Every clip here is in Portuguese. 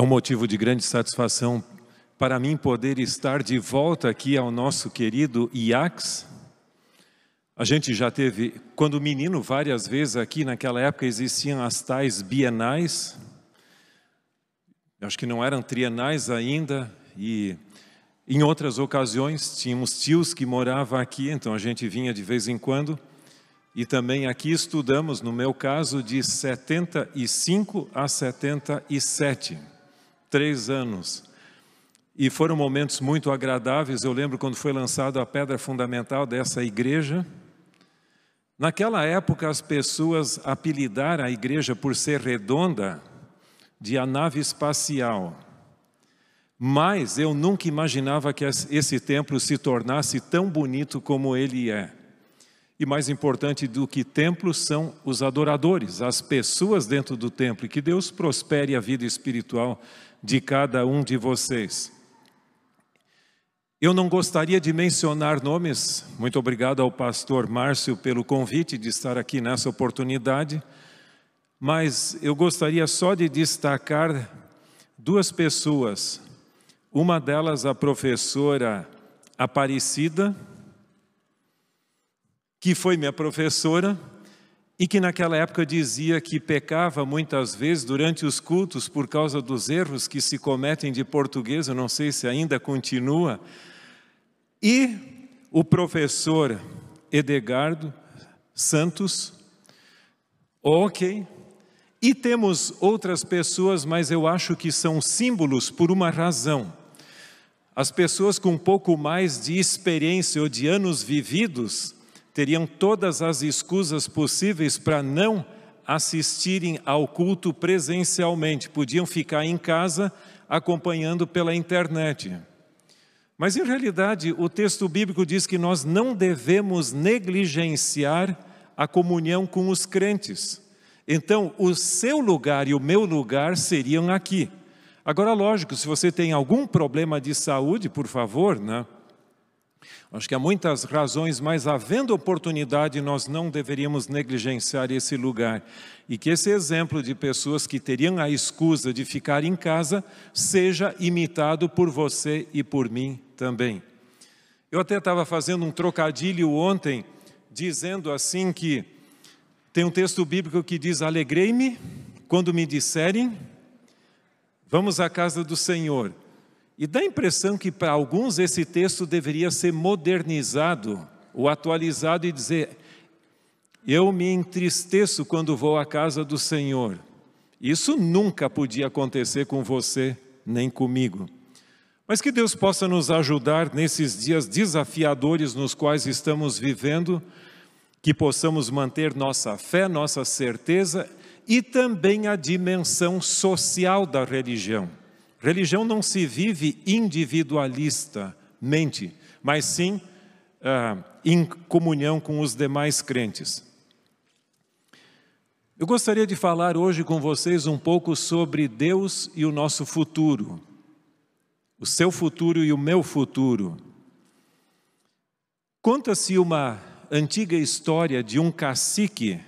É um motivo de grande satisfação para mim poder estar de volta aqui ao nosso querido IACS. A gente já teve, quando menino, várias vezes aqui, naquela época existiam as tais bienais, acho que não eram trienais ainda, e em outras ocasiões tínhamos tios que moravam aqui, então a gente vinha de vez em quando. E também aqui estudamos, no meu caso, de 75 a 77, três anos. E foram momentos muito agradáveis. Eu lembro quando foi lançada a pedra fundamental dessa igreja. Naquela época, as pessoas apelidaram a igreja por ser redonda de a nave espacial. Mas eu nunca imaginava que esse templo se tornasse tão bonito como ele é. E mais importante do que templos são os adoradores, as pessoas dentro do templo. E que Deus prospere a vida espiritual de cada um de vocês. Eu não gostaria de mencionar nomes, muito obrigado ao pastor Márcio pelo convite de estar aqui nessa oportunidade, mas eu gostaria só de destacar duas pessoas. Uma delas, a professora Aparecida, que foi minha professora e que naquela época dizia que pecava muitas vezes durante os cultos por causa dos erros que se cometem de português, eu não sei se ainda continua. E o professor Edegardo Santos, ok. E temos outras pessoas, mas eu acho que são símbolos por uma razão. As pessoas com um pouco mais de experiência ou de anos vividos, teriam todas as escusas possíveis para não assistirem ao culto presencialmente, podiam ficar em casa acompanhando pela internet. Mas em realidade, o texto bíblico diz que nós não devemos negligenciar a comunhão com os crentes. Então, o seu lugar e o meu lugar seriam aqui. Agora, lógico, se você tem algum problema de saúde, por favor, né? Acho que há muitas razões, mas havendo oportunidade, nós não deveríamos negligenciar esse lugar. E que esse exemplo de pessoas que teriam a escusa de ficar em casa seja imitado por você e por mim também. Eu até estava fazendo um trocadilho ontem, dizendo assim que tem um texto bíblico que diz: Alegrei-me quando me disserem, vamos à casa do Senhor. E dá a impressão que para alguns esse texto deveria ser modernizado ou atualizado e dizer: Eu me entristeço quando vou à casa do Senhor. Isso nunca podia acontecer com você nem comigo. Mas que Deus possa nos ajudar nesses dias desafiadores nos quais estamos vivendo, que possamos manter nossa fé, nossa certeza e também a dimensão social da religião. Religião não se vive individualistamente, mas sim ah, em comunhão com os demais crentes. Eu gostaria de falar hoje com vocês um pouco sobre Deus e o nosso futuro, o seu futuro e o meu futuro. Conta-se uma antiga história de um cacique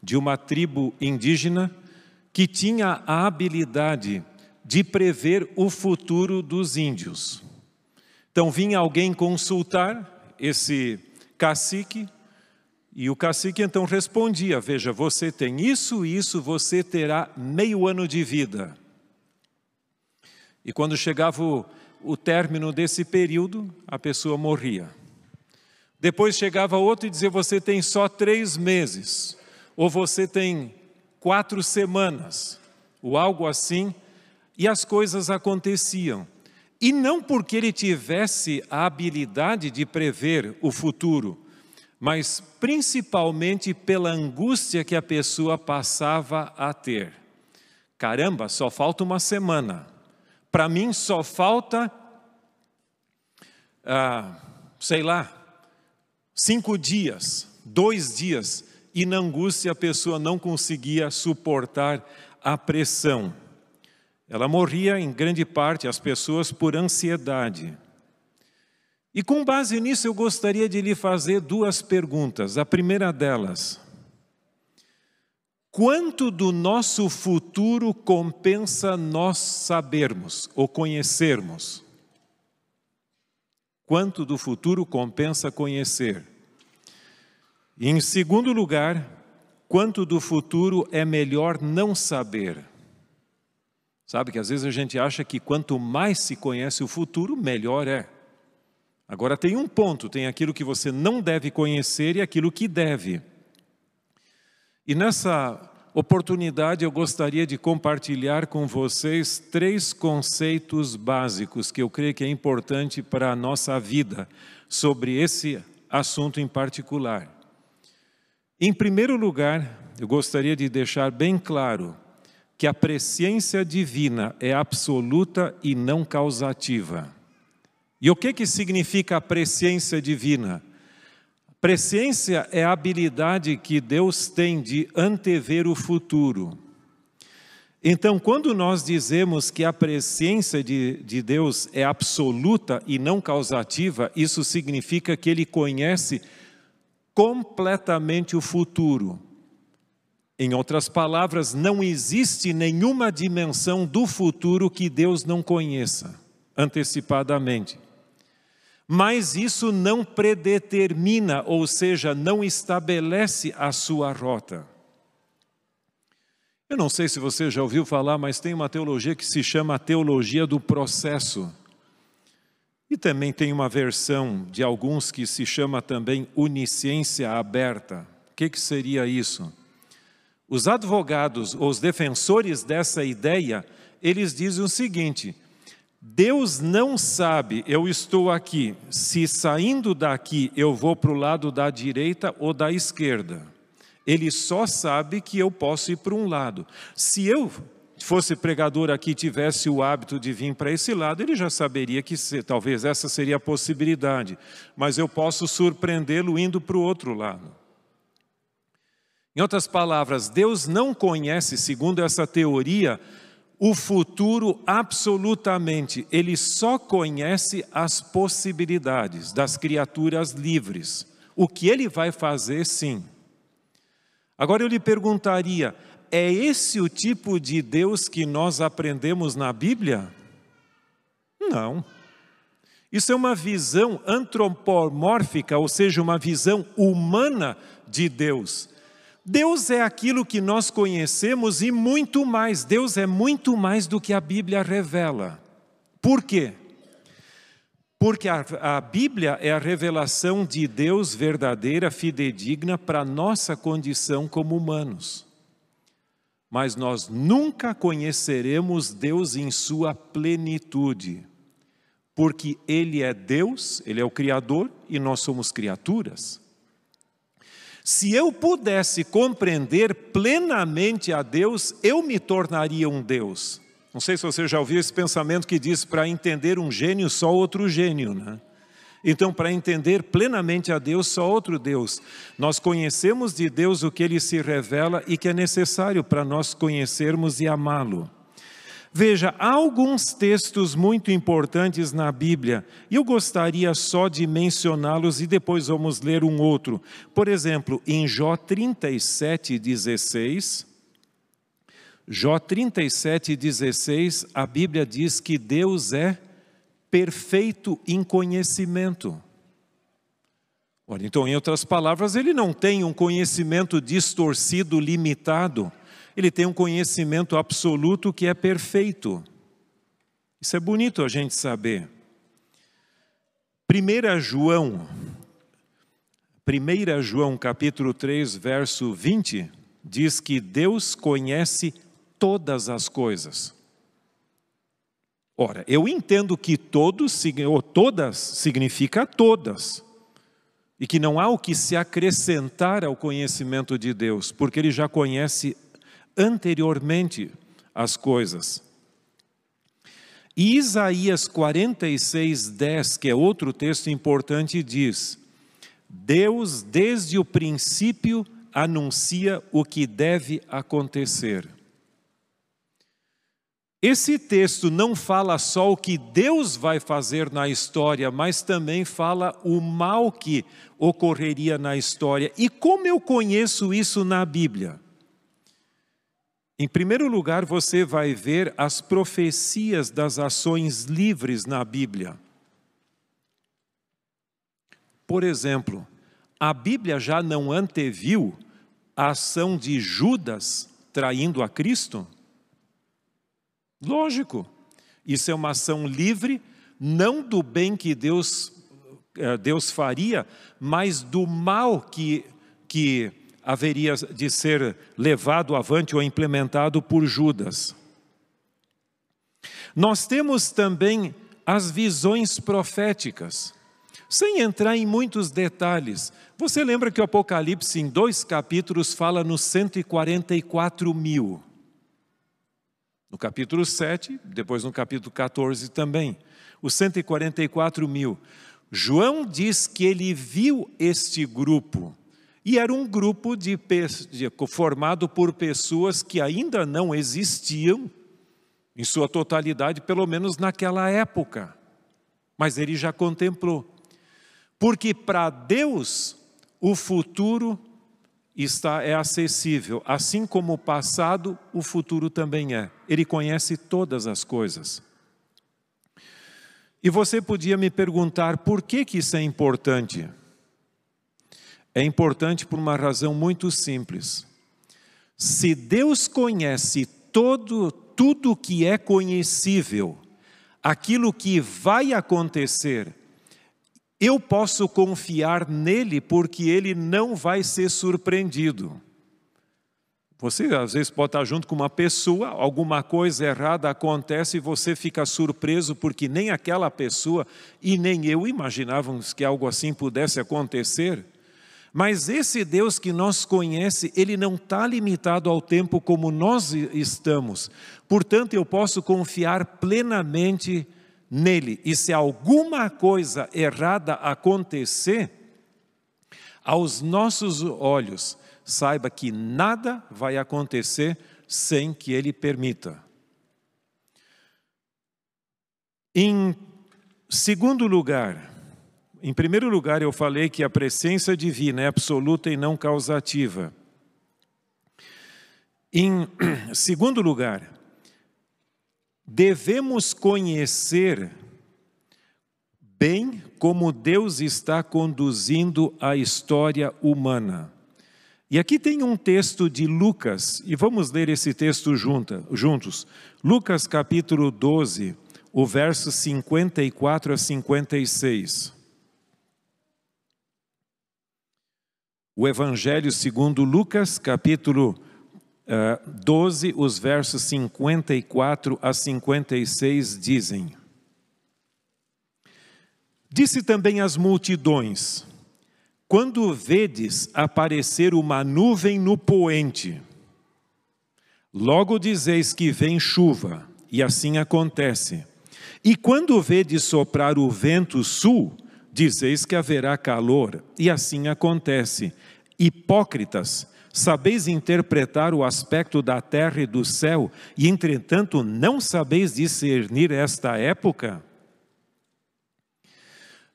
de uma tribo indígena que tinha a habilidade de prever o futuro dos índios. Então vinha alguém consultar esse cacique e o cacique então respondia: Veja, você tem isso, isso, você terá meio ano de vida. E quando chegava o, o término desse período, a pessoa morria. Depois chegava outro e dizia: Você tem só três meses, ou você tem quatro semanas, ou algo assim e as coisas aconteciam. E não porque ele tivesse a habilidade de prever o futuro, mas principalmente pela angústia que a pessoa passava a ter. Caramba, só falta uma semana. Para mim só falta, ah, sei lá, cinco dias, dois dias. E na angústia a pessoa não conseguia suportar a pressão. Ela morria em grande parte as pessoas por ansiedade. E com base nisso eu gostaria de lhe fazer duas perguntas. A primeira delas: quanto do nosso futuro compensa nós sabermos ou conhecermos? Quanto do futuro compensa conhecer? E em segundo lugar, quanto do futuro é melhor não saber? Sabe que às vezes a gente acha que quanto mais se conhece o futuro, melhor é. Agora tem um ponto: tem aquilo que você não deve conhecer e aquilo que deve. E nessa oportunidade eu gostaria de compartilhar com vocês três conceitos básicos que eu creio que é importante para a nossa vida sobre esse assunto em particular. Em primeiro lugar, eu gostaria de deixar bem claro que a presciência divina é absoluta e não causativa. E o que, que significa a presciência divina? Presciência é a habilidade que Deus tem de antever o futuro. Então, quando nós dizemos que a presciência de, de Deus é absoluta e não causativa, isso significa que Ele conhece completamente o futuro. Em outras palavras, não existe nenhuma dimensão do futuro que Deus não conheça antecipadamente mas isso não predetermina, ou seja, não estabelece a sua rota. Eu não sei se você já ouviu falar, mas tem uma teologia que se chama teologia do processo. E também tem uma versão de alguns que se chama também onisciência aberta. O que, que seria isso? Os advogados, os defensores dessa ideia, eles dizem o seguinte: Deus não sabe, eu estou aqui, se saindo daqui eu vou para o lado da direita ou da esquerda. Ele só sabe que eu posso ir para um lado. Se eu fosse pregador aqui tivesse o hábito de vir para esse lado, ele já saberia que talvez essa seria a possibilidade. Mas eu posso surpreendê-lo indo para o outro lado. Em outras palavras, Deus não conhece, segundo essa teoria, o futuro absolutamente, ele só conhece as possibilidades das criaturas livres. O que ele vai fazer, sim. Agora eu lhe perguntaria: é esse o tipo de Deus que nós aprendemos na Bíblia? Não. Isso é uma visão antropomórfica, ou seja, uma visão humana de Deus. Deus é aquilo que nós conhecemos e muito mais. Deus é muito mais do que a Bíblia revela. Por quê? Porque a, a Bíblia é a revelação de Deus verdadeira, fidedigna para a nossa condição como humanos. Mas nós nunca conheceremos Deus em sua plenitude, porque Ele é Deus, Ele é o Criador e nós somos criaturas. Se eu pudesse compreender plenamente a Deus, eu me tornaria um Deus. Não sei se você já ouviu esse pensamento que diz para entender um gênio, só outro gênio, né? Então, para entender plenamente a Deus, só outro Deus. Nós conhecemos de Deus o que ele se revela e que é necessário para nós conhecermos e amá-lo. Veja, há alguns textos muito importantes na Bíblia e eu gostaria só de mencioná-los e depois vamos ler um outro. Por exemplo, em Jó 37, 16. Jó 37, 16, a Bíblia diz que Deus é perfeito em conhecimento. Olha, então, em outras palavras, ele não tem um conhecimento distorcido, limitado ele tem um conhecimento absoluto que é perfeito. Isso é bonito a gente saber. 1 João, 1 João capítulo 3, verso 20, diz que Deus conhece todas as coisas. Ora, eu entendo que todos, ou todas significa todas, e que não há o que se acrescentar ao conhecimento de Deus, porque Ele já conhece anteriormente as coisas. E Isaías 46, 10, que é outro texto importante, diz: Deus, desde o princípio, anuncia o que deve acontecer. Esse texto não fala só o que Deus vai fazer na história, mas também fala o mal que ocorreria na história. E como eu conheço isso na Bíblia? Em primeiro lugar, você vai ver as profecias das ações livres na Bíblia. Por exemplo, a Bíblia já não anteviu a ação de Judas traindo a Cristo? Lógico, isso é uma ação livre, não do bem que Deus, eh, Deus faria, mas do mal que, que haveria de ser levado avante ou implementado por Judas. Nós temos também as visões proféticas. Sem entrar em muitos detalhes, você lembra que o Apocalipse, em dois capítulos, fala nos 144 mil. No capítulo 7, depois no capítulo 14 também. Os 144 mil. João diz que ele viu este grupo e era um grupo de, de, formado por pessoas que ainda não existiam em sua totalidade, pelo menos naquela época. Mas ele já contemplou. Porque para Deus o futuro está é acessível, assim como o passado, o futuro também é. Ele conhece todas as coisas. E você podia me perguntar por que que isso é importante? É importante por uma razão muito simples. Se Deus conhece todo, tudo que é conhecível, aquilo que vai acontecer, eu posso confiar nele porque ele não vai ser surpreendido. Você às vezes pode estar junto com uma pessoa, alguma coisa errada acontece e você fica surpreso porque nem aquela pessoa e nem eu imaginávamos que algo assim pudesse acontecer. Mas esse Deus que nós conhece, ele não está limitado ao tempo como nós estamos. Portanto, eu posso confiar plenamente nele. E se alguma coisa errada acontecer, aos nossos olhos, saiba que nada vai acontecer sem que ele permita. Em segundo lugar, em primeiro lugar, eu falei que a presença divina é absoluta e não causativa. Em segundo lugar, devemos conhecer bem como Deus está conduzindo a história humana. E aqui tem um texto de Lucas, e vamos ler esse texto junta, juntos. Lucas capítulo 12, o verso 54 a 56. O Evangelho segundo Lucas, capítulo uh, eh, 12, os versos 54 a 56 dizem: Disse também às multidões: Quando vedes aparecer uma nuvem no poente, logo dizeis que vem chuva, e assim acontece. E quando vedes soprar o vento sul, dizeis que haverá calor, e assim acontece. Hipócritas, sabeis interpretar o aspecto da terra e do céu, e entretanto não sabeis discernir esta época?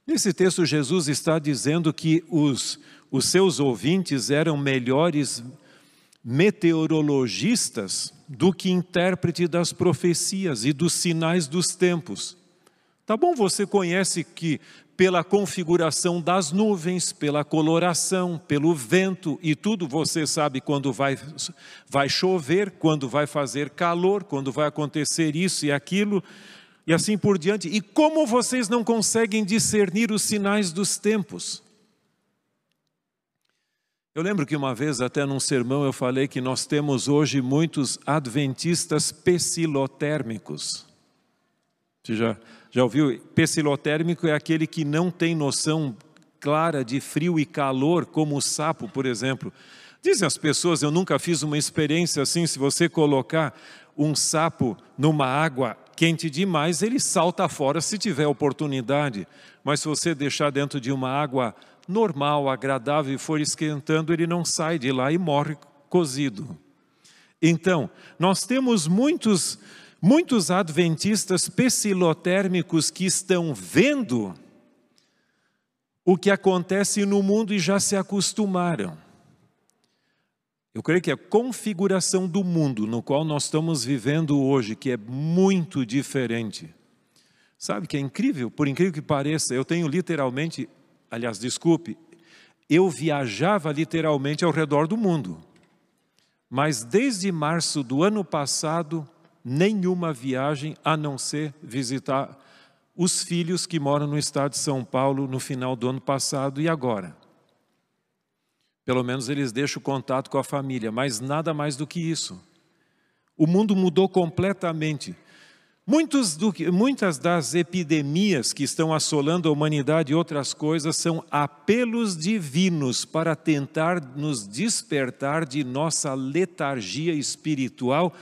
Nesse texto, Jesus está dizendo que os, os seus ouvintes eram melhores meteorologistas do que intérprete das profecias e dos sinais dos tempos. Tá bom, você conhece que pela configuração das nuvens, pela coloração, pelo vento e tudo, você sabe quando vai, vai chover, quando vai fazer calor, quando vai acontecer isso e aquilo, e assim por diante. E como vocês não conseguem discernir os sinais dos tempos? Eu lembro que uma vez, até num sermão, eu falei que nós temos hoje muitos adventistas pessilotérmicos. Você já já ouviu? Pessilotérmico é aquele que não tem noção clara de frio e calor, como o sapo, por exemplo. Dizem as pessoas, eu nunca fiz uma experiência assim, se você colocar um sapo numa água quente demais, ele salta fora se tiver oportunidade. Mas se você deixar dentro de uma água normal, agradável e for esquentando, ele não sai de lá e morre cozido. Então, nós temos muitos Muitos adventistas pessilotérmicos que estão vendo o que acontece no mundo e já se acostumaram. Eu creio que a configuração do mundo no qual nós estamos vivendo hoje, que é muito diferente. Sabe que é incrível? Por incrível que pareça, eu tenho literalmente, aliás, desculpe, eu viajava literalmente ao redor do mundo. Mas desde março do ano passado, nenhuma viagem a não ser visitar os filhos que moram no estado de São Paulo no final do ano passado e agora. Pelo menos eles deixam contato com a família, mas nada mais do que isso. O mundo mudou completamente. Do, muitas das epidemias que estão assolando a humanidade e outras coisas são apelos divinos para tentar nos despertar de nossa letargia espiritual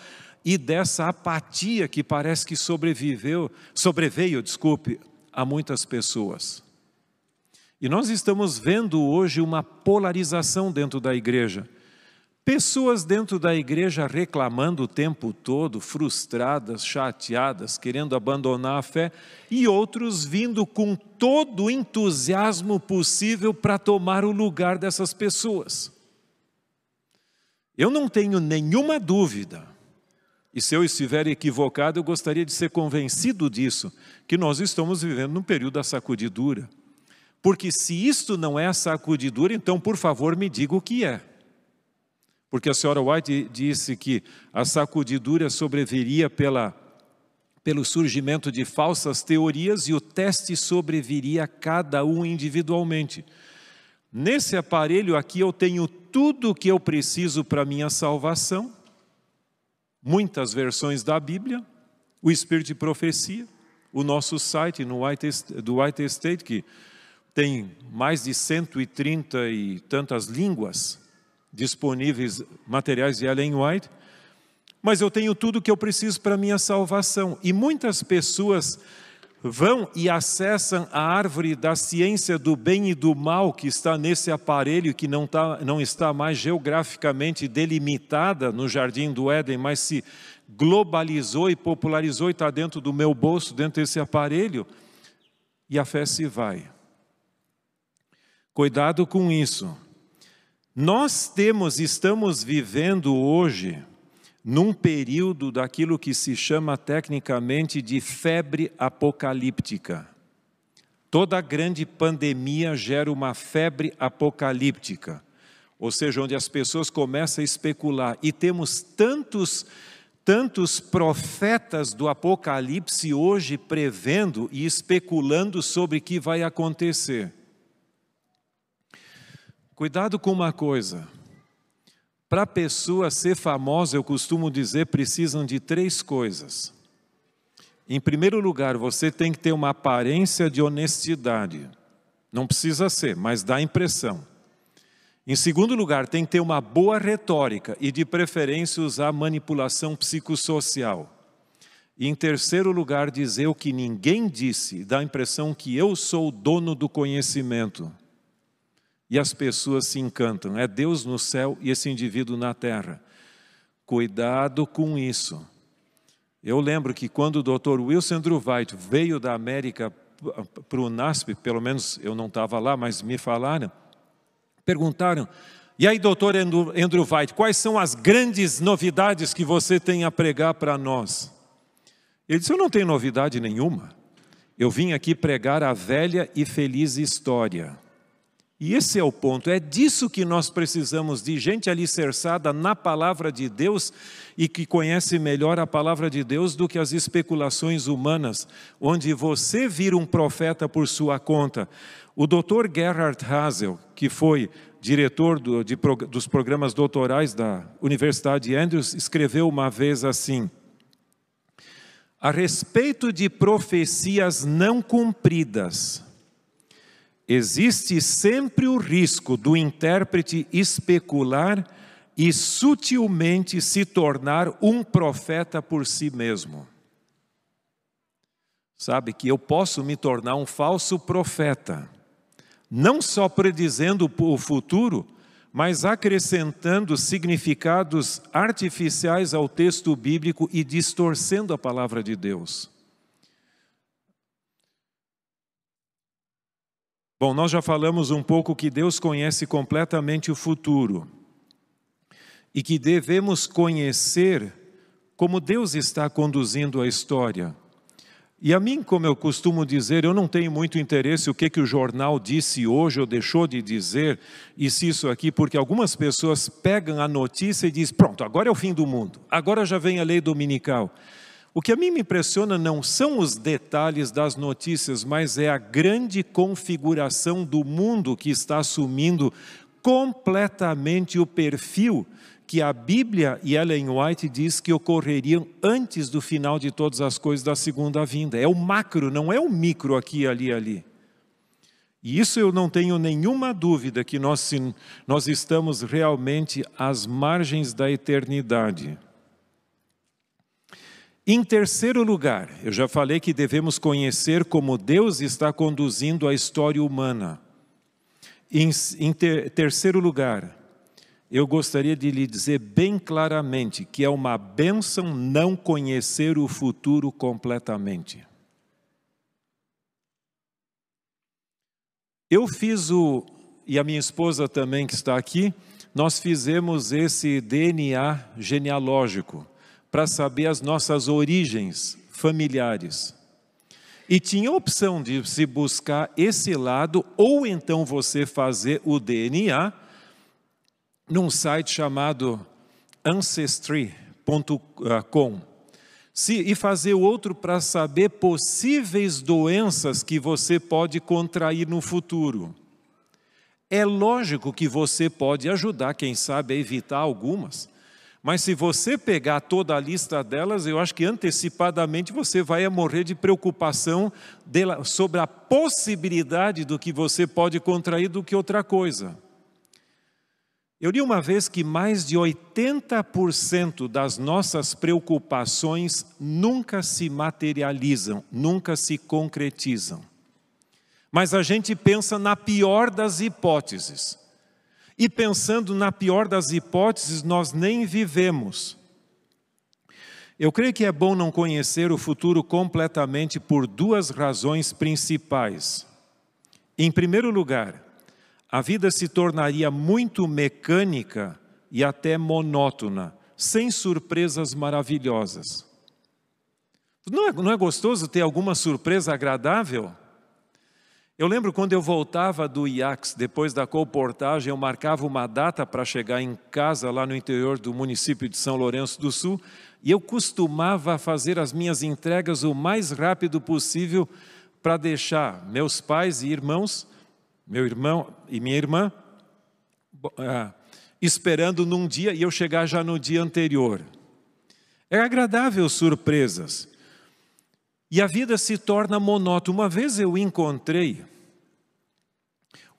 e dessa apatia que parece que sobreviveu, sobreveio, desculpe, a muitas pessoas. E nós estamos vendo hoje uma polarização dentro da igreja. Pessoas dentro da igreja reclamando o tempo todo, frustradas, chateadas, querendo abandonar a fé, e outros vindo com todo o entusiasmo possível para tomar o lugar dessas pessoas. Eu não tenho nenhuma dúvida, e se eu estiver equivocado, eu gostaria de ser convencido disso, que nós estamos vivendo num período da sacudidura. Porque se isto não é sacudidura, então por favor me diga o que é. Porque a senhora White disse que a sacudidura sobreviria pela, pelo surgimento de falsas teorias e o teste sobreviria a cada um individualmente. Nesse aparelho aqui eu tenho tudo o que eu preciso para minha salvação, muitas versões da Bíblia, o Espírito de Profecia, o nosso site no White, do White Estate, que tem mais de 130 e tantas línguas disponíveis, materiais de Ellen White, mas eu tenho tudo que eu preciso para minha salvação. E muitas pessoas vão e acessam a árvore da ciência do bem e do mal que está nesse aparelho que não, tá, não está mais geograficamente delimitada no jardim do Éden, mas se globalizou e popularizou e está dentro do meu bolso, dentro desse aparelho, e a fé se vai. Cuidado com isso. Nós temos, estamos vivendo hoje num período daquilo que se chama tecnicamente de febre apocalíptica. Toda grande pandemia gera uma febre apocalíptica, ou seja, onde as pessoas começam a especular. E temos tantos, tantos profetas do Apocalipse hoje prevendo e especulando sobre o que vai acontecer. Cuidado com uma coisa. Para a pessoa ser famosa, eu costumo dizer, precisam de três coisas. Em primeiro lugar, você tem que ter uma aparência de honestidade. Não precisa ser, mas dá impressão. Em segundo lugar, tem que ter uma boa retórica e, de preferência, usar manipulação psicossocial. E, em terceiro lugar, dizer o que ninguém disse, dá a impressão que eu sou o dono do conhecimento e as pessoas se encantam. É Deus no céu e esse indivíduo na terra. Cuidado com isso. Eu lembro que quando o Dr. Wilson Andrew White veio da América para o NASP, pelo menos eu não estava lá, mas me falaram, perguntaram, e aí, doutor Andrew White, quais são as grandes novidades que você tem a pregar para nós? Ele disse, eu não tenho novidade nenhuma. Eu vim aqui pregar a velha e feliz história e esse é o ponto, é disso que nós precisamos, de gente alicerçada na palavra de Deus e que conhece melhor a palavra de Deus do que as especulações humanas, onde você vira um profeta por sua conta. O Dr. Gerhard Hasel, que foi diretor do, de, dos programas doutorais da Universidade Andrews, escreveu uma vez assim: a respeito de profecias não cumpridas, existe sempre o risco do intérprete especular e sutilmente se tornar um profeta por si mesmo. Sabe que eu posso me tornar um falso profeta, não só predizendo o futuro, mas acrescentando significados artificiais ao texto bíblico e distorcendo a palavra de Deus. Bom, nós já falamos um pouco que Deus conhece completamente o futuro. e que devemos conhecer como Deus está conduzindo a história. E a mim, como eu costumo dizer, eu não tenho muito interesse o que, que o jornal disse hoje ou deixou de dizer, e se isso aqui, porque algumas pessoas pegam a notícia e dizem, pronto, agora é o fim do mundo, agora já vem a lei dominical. O que a mim me impressiona não são os detalhes das notícias, mas é a grande configuração do mundo que está assumindo completamente o perfil que a Bíblia e Ellen White diz que ocorreriam antes do final de todas as coisas da segunda vinda. É o macro, não é o micro aqui, ali, ali. E isso eu não tenho nenhuma dúvida que nós, nós estamos realmente às margens da eternidade. Em terceiro lugar, eu já falei que devemos conhecer como Deus está conduzindo a história humana. Em, em ter, terceiro lugar, eu gostaria de lhe dizer bem claramente que é uma bênção não conhecer o futuro completamente. Eu fiz o, e a minha esposa também que está aqui, nós fizemos esse DNA genealógico para saber as nossas origens familiares. E tinha a opção de se buscar esse lado, ou então você fazer o DNA num site chamado ancestry.com. e fazer outro para saber possíveis doenças que você pode contrair no futuro. É lógico que você pode ajudar, quem sabe, a evitar algumas, mas se você pegar toda a lista delas, eu acho que antecipadamente você vai morrer de preocupação sobre a possibilidade do que você pode contrair do que outra coisa. Eu li uma vez que mais de 80% das nossas preocupações nunca se materializam, nunca se concretizam. Mas a gente pensa na pior das hipóteses. E pensando na pior das hipóteses, nós nem vivemos. Eu creio que é bom não conhecer o futuro completamente por duas razões principais. Em primeiro lugar, a vida se tornaria muito mecânica e até monótona, sem surpresas maravilhosas. Não é, não é gostoso ter alguma surpresa agradável? Eu lembro quando eu voltava do IACS, depois da colportagem, eu marcava uma data para chegar em casa lá no interior do município de São Lourenço do Sul, e eu costumava fazer as minhas entregas o mais rápido possível para deixar meus pais e irmãos meu irmão e minha irmã, ah, esperando num dia e eu chegar já no dia anterior. É agradável surpresas. E a vida se torna monótona. Uma vez eu encontrei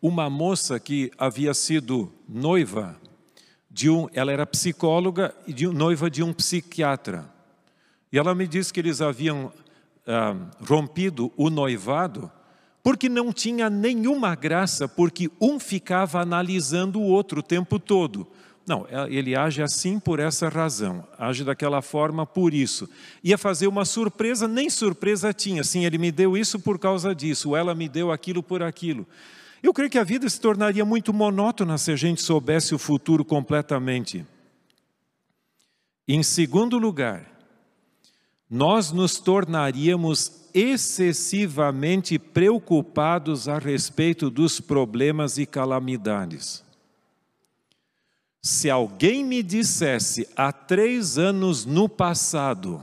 uma moça que havia sido noiva de um, ela era psicóloga e de, noiva de um psiquiatra. E ela me disse que eles haviam ah, rompido o noivado porque não tinha nenhuma graça, porque um ficava analisando o outro o tempo todo. Não, é, ele age assim por essa razão, age daquela forma por isso. Ia fazer uma surpresa, nem surpresa tinha. Sim, ele me deu isso por causa disso, ela me deu aquilo por aquilo. Eu creio que a vida se tornaria muito monótona se a gente soubesse o futuro completamente. Em segundo lugar, nós nos tornaríamos excessivamente preocupados a respeito dos problemas e calamidades. Se alguém me dissesse há três anos no passado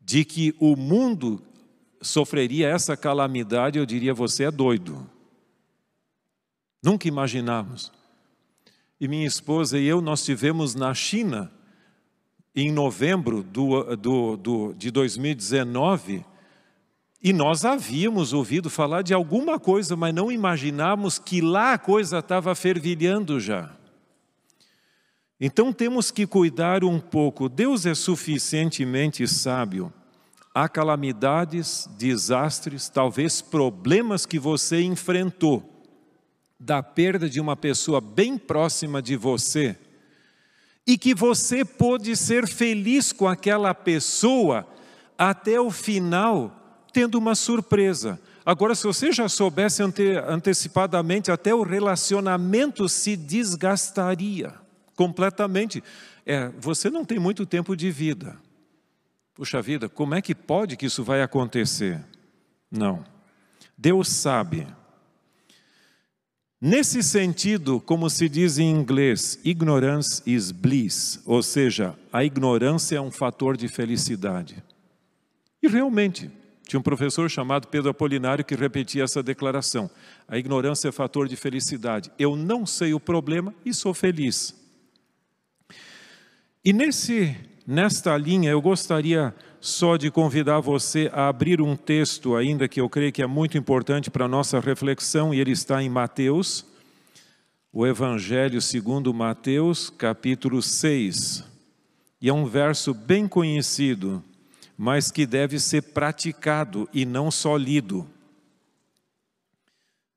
de que o mundo sofreria essa calamidade, eu diria: você é doido. Nunca imaginamos. E minha esposa e eu, nós tivemos na China, em novembro do, do, do, de 2019, e nós havíamos ouvido falar de alguma coisa, mas não imaginávamos que lá a coisa estava fervilhando já. Então temos que cuidar um pouco. Deus é suficientemente sábio. Há calamidades, desastres, talvez problemas que você enfrentou, da perda de uma pessoa bem próxima de você, e que você pôde ser feliz com aquela pessoa até o final tendo uma surpresa. Agora, se você já soubesse ante, antecipadamente, até o relacionamento se desgastaria completamente. É, você não tem muito tempo de vida. Puxa vida, como é que pode que isso vai acontecer? Não. Deus sabe. Nesse sentido, como se diz em inglês, ignorance is bliss, ou seja, a ignorância é um fator de felicidade. E realmente, tinha um professor chamado Pedro Apolinário que repetia essa declaração: a ignorância é fator de felicidade. Eu não sei o problema e sou feliz. E nesse, nesta linha, eu gostaria só de convidar você a abrir um texto ainda que eu creio que é muito importante para a nossa reflexão, e ele está em Mateus, o Evangelho segundo Mateus, capítulo 6. E é um verso bem conhecido, mas que deve ser praticado e não só lido.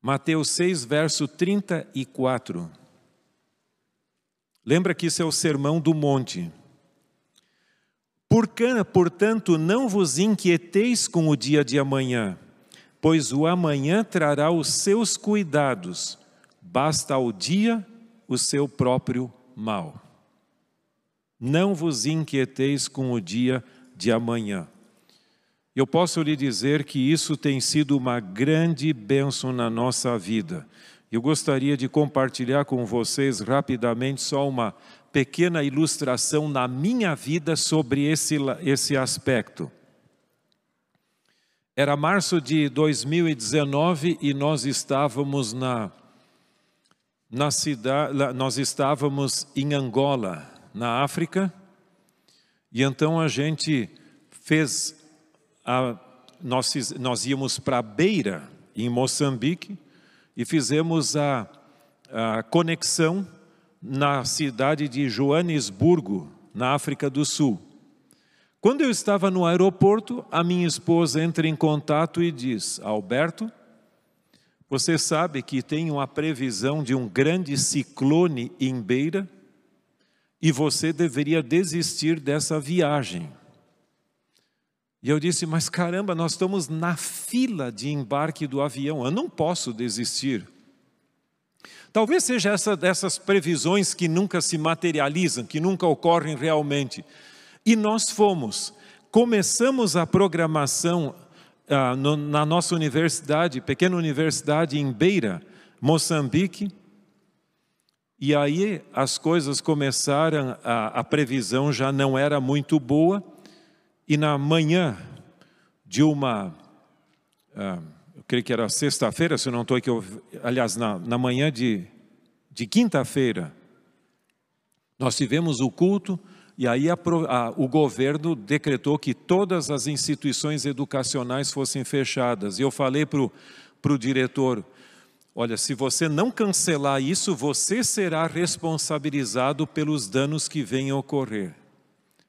Mateus 6, verso 34. Lembra que isso é o sermão do monte. Portanto, não vos inquieteis com o dia de amanhã, pois o amanhã trará os seus cuidados, basta ao dia o seu próprio mal. Não vos inquieteis com o dia de amanhã. Eu posso lhe dizer que isso tem sido uma grande bênção na nossa vida. Eu gostaria de compartilhar com vocês rapidamente só uma pequena ilustração na minha vida sobre esse, esse aspecto. Era março de 2019 e nós estávamos na, na cidade, nós estávamos em Angola, na África, e então a gente fez, a, nós, nós íamos para Beira, em Moçambique, e fizemos a, a conexão na cidade de Joanesburgo, na África do Sul. Quando eu estava no aeroporto, a minha esposa entra em contato e diz: Alberto, você sabe que tem uma previsão de um grande ciclone em Beira e você deveria desistir dessa viagem. E eu disse: Mas caramba, nós estamos na fila de embarque do avião, eu não posso desistir. Talvez seja essa dessas previsões que nunca se materializam, que nunca ocorrem realmente. E nós fomos, começamos a programação ah, no, na nossa universidade, pequena universidade em Beira, Moçambique, e aí as coisas começaram, a, a previsão já não era muito boa, e na manhã de uma. Ah, creio que era sexta-feira, se não estou aqui, aliás, na, na manhã de, de quinta-feira, nós tivemos o culto e aí a, a, o governo decretou que todas as instituições educacionais fossem fechadas. E eu falei para o diretor, olha, se você não cancelar isso, você será responsabilizado pelos danos que venham ocorrer.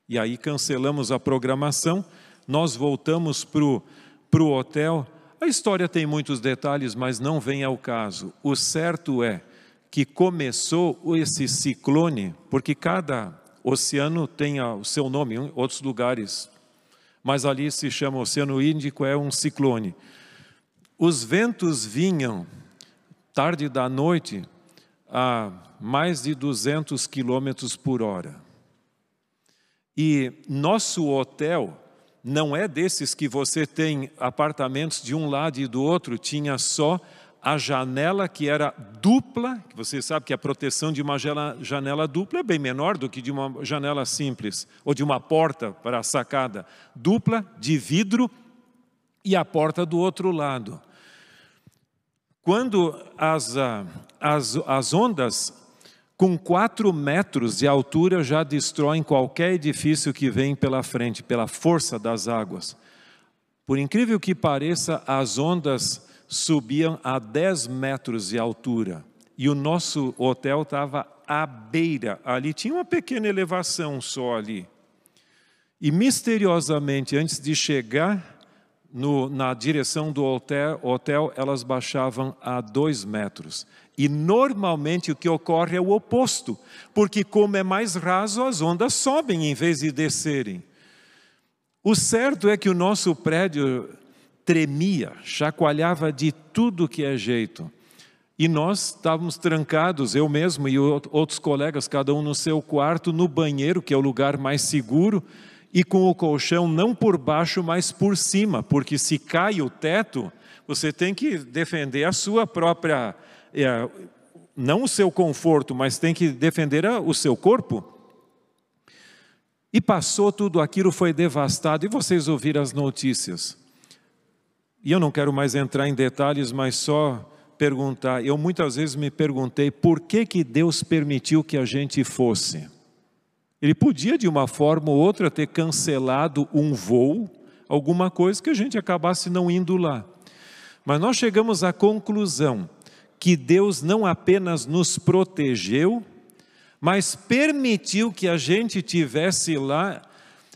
E aí cancelamos a programação, nós voltamos para o hotel, a história tem muitos detalhes, mas não vem ao caso. O certo é que começou esse ciclone, porque cada oceano tem o seu nome, em outros lugares, mas ali se chama Oceano Índico, é um ciclone. Os ventos vinham tarde da noite a mais de 200 quilômetros por hora. E nosso hotel não é desses que você tem apartamentos de um lado e do outro, tinha só a janela que era dupla, que você sabe que a proteção de uma janela dupla é bem menor do que de uma janela simples, ou de uma porta para a sacada dupla, de vidro, e a porta do outro lado. Quando as, ah, as, as ondas com quatro metros de altura já destroem qualquer edifício que vem pela frente, pela força das águas. Por incrível que pareça, as ondas subiam a 10 metros de altura e o nosso hotel estava à beira, ali tinha uma pequena elevação só ali. E misteriosamente, antes de chegar no, na direção do hotel, hotel, elas baixavam a dois metros. E normalmente o que ocorre é o oposto, porque como é mais raso, as ondas sobem em vez de descerem. O certo é que o nosso prédio tremia, chacoalhava de tudo que é jeito. E nós estávamos trancados, eu mesmo e outros colegas, cada um no seu quarto, no banheiro, que é o lugar mais seguro, e com o colchão não por baixo, mas por cima, porque se cai o teto, você tem que defender a sua própria, não o seu conforto, mas tem que defender o seu corpo. E passou tudo aquilo, foi devastado, e vocês ouviram as notícias. E eu não quero mais entrar em detalhes, mas só perguntar, eu muitas vezes me perguntei por que, que Deus permitiu que a gente fosse. Ele podia, de uma forma ou outra, ter cancelado um voo, alguma coisa que a gente acabasse não indo lá. Mas nós chegamos à conclusão que Deus não apenas nos protegeu, mas permitiu que a gente tivesse lá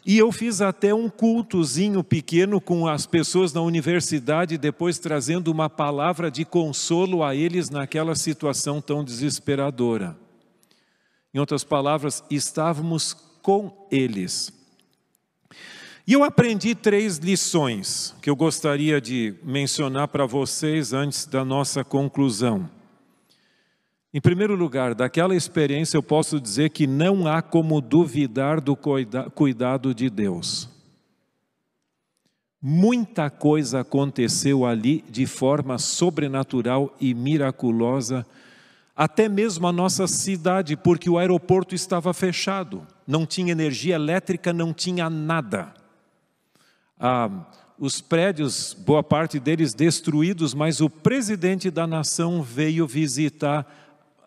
e eu fiz até um cultozinho pequeno com as pessoas na universidade, depois trazendo uma palavra de consolo a eles naquela situação tão desesperadora. Em outras palavras, estávamos com eles. E eu aprendi três lições que eu gostaria de mencionar para vocês antes da nossa conclusão. Em primeiro lugar, daquela experiência eu posso dizer que não há como duvidar do cuidado de Deus. Muita coisa aconteceu ali de forma sobrenatural e miraculosa, até mesmo a nossa cidade, porque o aeroporto estava fechado, não tinha energia elétrica, não tinha nada. Ah, os prédios, boa parte deles destruídos, mas o presidente da nação veio visitar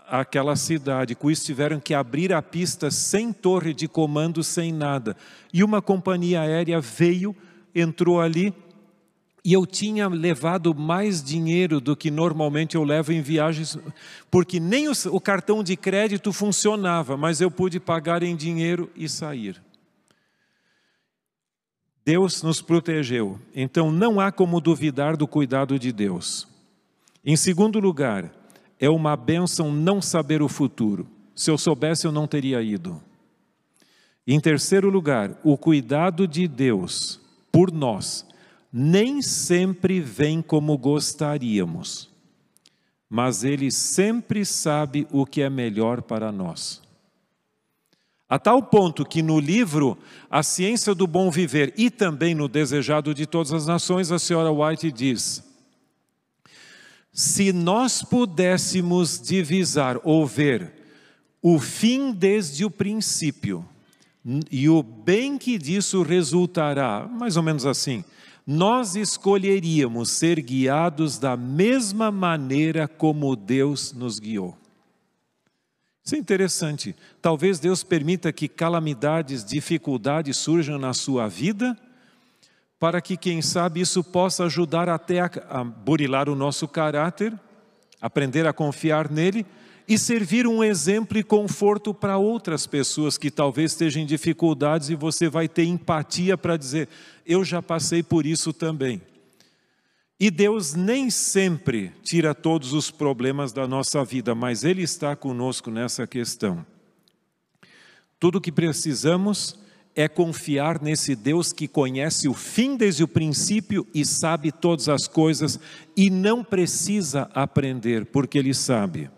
aquela cidade. Com isso, tiveram que abrir a pista sem torre de comando, sem nada. E uma companhia aérea veio, entrou ali, e eu tinha levado mais dinheiro do que normalmente eu levo em viagens, porque nem o, o cartão de crédito funcionava, mas eu pude pagar em dinheiro e sair. Deus nos protegeu, então não há como duvidar do cuidado de Deus. Em segundo lugar, é uma bênção não saber o futuro. Se eu soubesse, eu não teria ido. Em terceiro lugar, o cuidado de Deus por nós nem sempre vem como gostaríamos, mas Ele sempre sabe o que é melhor para nós. A tal ponto que no livro A Ciência do Bom Viver e também no Desejado de Todas as Nações, a senhora White diz: se nós pudéssemos divisar ou ver o fim desde o princípio e o bem que disso resultará, mais ou menos assim, nós escolheríamos ser guiados da mesma maneira como Deus nos guiou. Isso é interessante. Talvez Deus permita que calamidades, dificuldades surjam na sua vida para que, quem sabe, isso possa ajudar até a, a burilar o nosso caráter, aprender a confiar nele e servir um exemplo e conforto para outras pessoas que talvez estejam em dificuldades e você vai ter empatia para dizer: eu já passei por isso também. E Deus nem sempre tira todos os problemas da nossa vida, mas Ele está conosco nessa questão. Tudo o que precisamos é confiar nesse Deus que conhece o fim desde o princípio e sabe todas as coisas e não precisa aprender, porque ele sabe.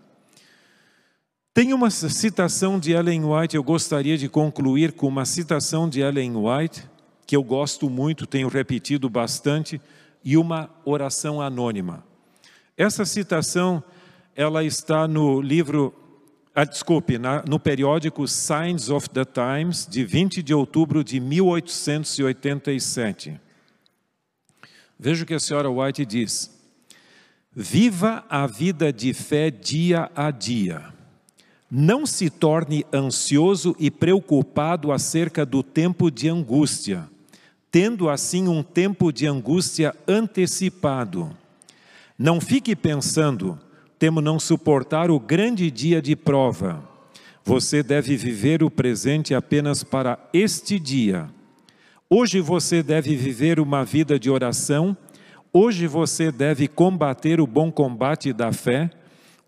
Tem uma citação de Ellen White, eu gostaria de concluir com uma citação de Ellen White, que eu gosto muito, tenho repetido bastante, e uma oração anônima. Essa citação, ela está no livro ah, desculpe, na, no periódico Signs of the Times, de 20 de outubro de 1887. Veja o que a senhora White diz. Viva a vida de fé dia a dia. Não se torne ansioso e preocupado acerca do tempo de angústia, tendo assim um tempo de angústia antecipado. Não fique pensando, temo não suportar o grande dia de prova. Você deve viver o presente apenas para este dia. Hoje você deve viver uma vida de oração. Hoje você deve combater o bom combate da fé.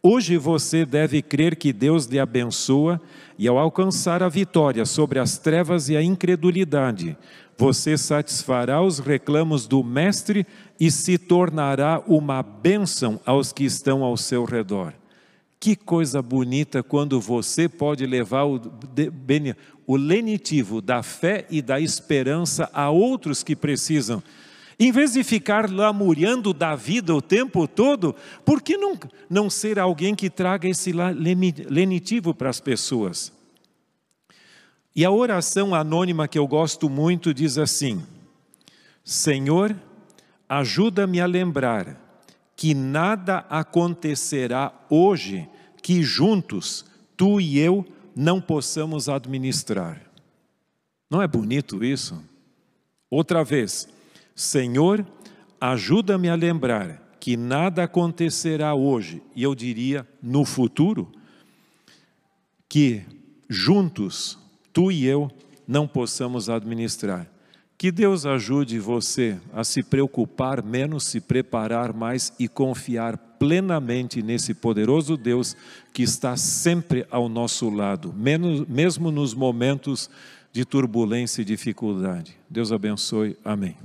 Hoje você deve crer que Deus lhe abençoa e, ao alcançar a vitória sobre as trevas e a incredulidade, você satisfará os reclamos do Mestre e se tornará uma bênção aos que estão ao seu redor. Que coisa bonita quando você pode levar o, o lenitivo da fé e da esperança a outros que precisam. Em vez de ficar lamuriando da vida o tempo todo, por que não, não ser alguém que traga esse lenitivo para as pessoas? E a oração anônima que eu gosto muito diz assim: Senhor, ajuda-me a lembrar que nada acontecerá hoje que juntos, tu e eu, não possamos administrar. Não é bonito isso? Outra vez, Senhor, ajuda-me a lembrar que nada acontecerá hoje, e eu diria no futuro, que juntos, tu e eu, não possamos administrar. Que Deus ajude você a se preocupar menos, se preparar mais e confiar plenamente nesse poderoso Deus que está sempre ao nosso lado, mesmo nos momentos de turbulência e dificuldade. Deus abençoe. Amém.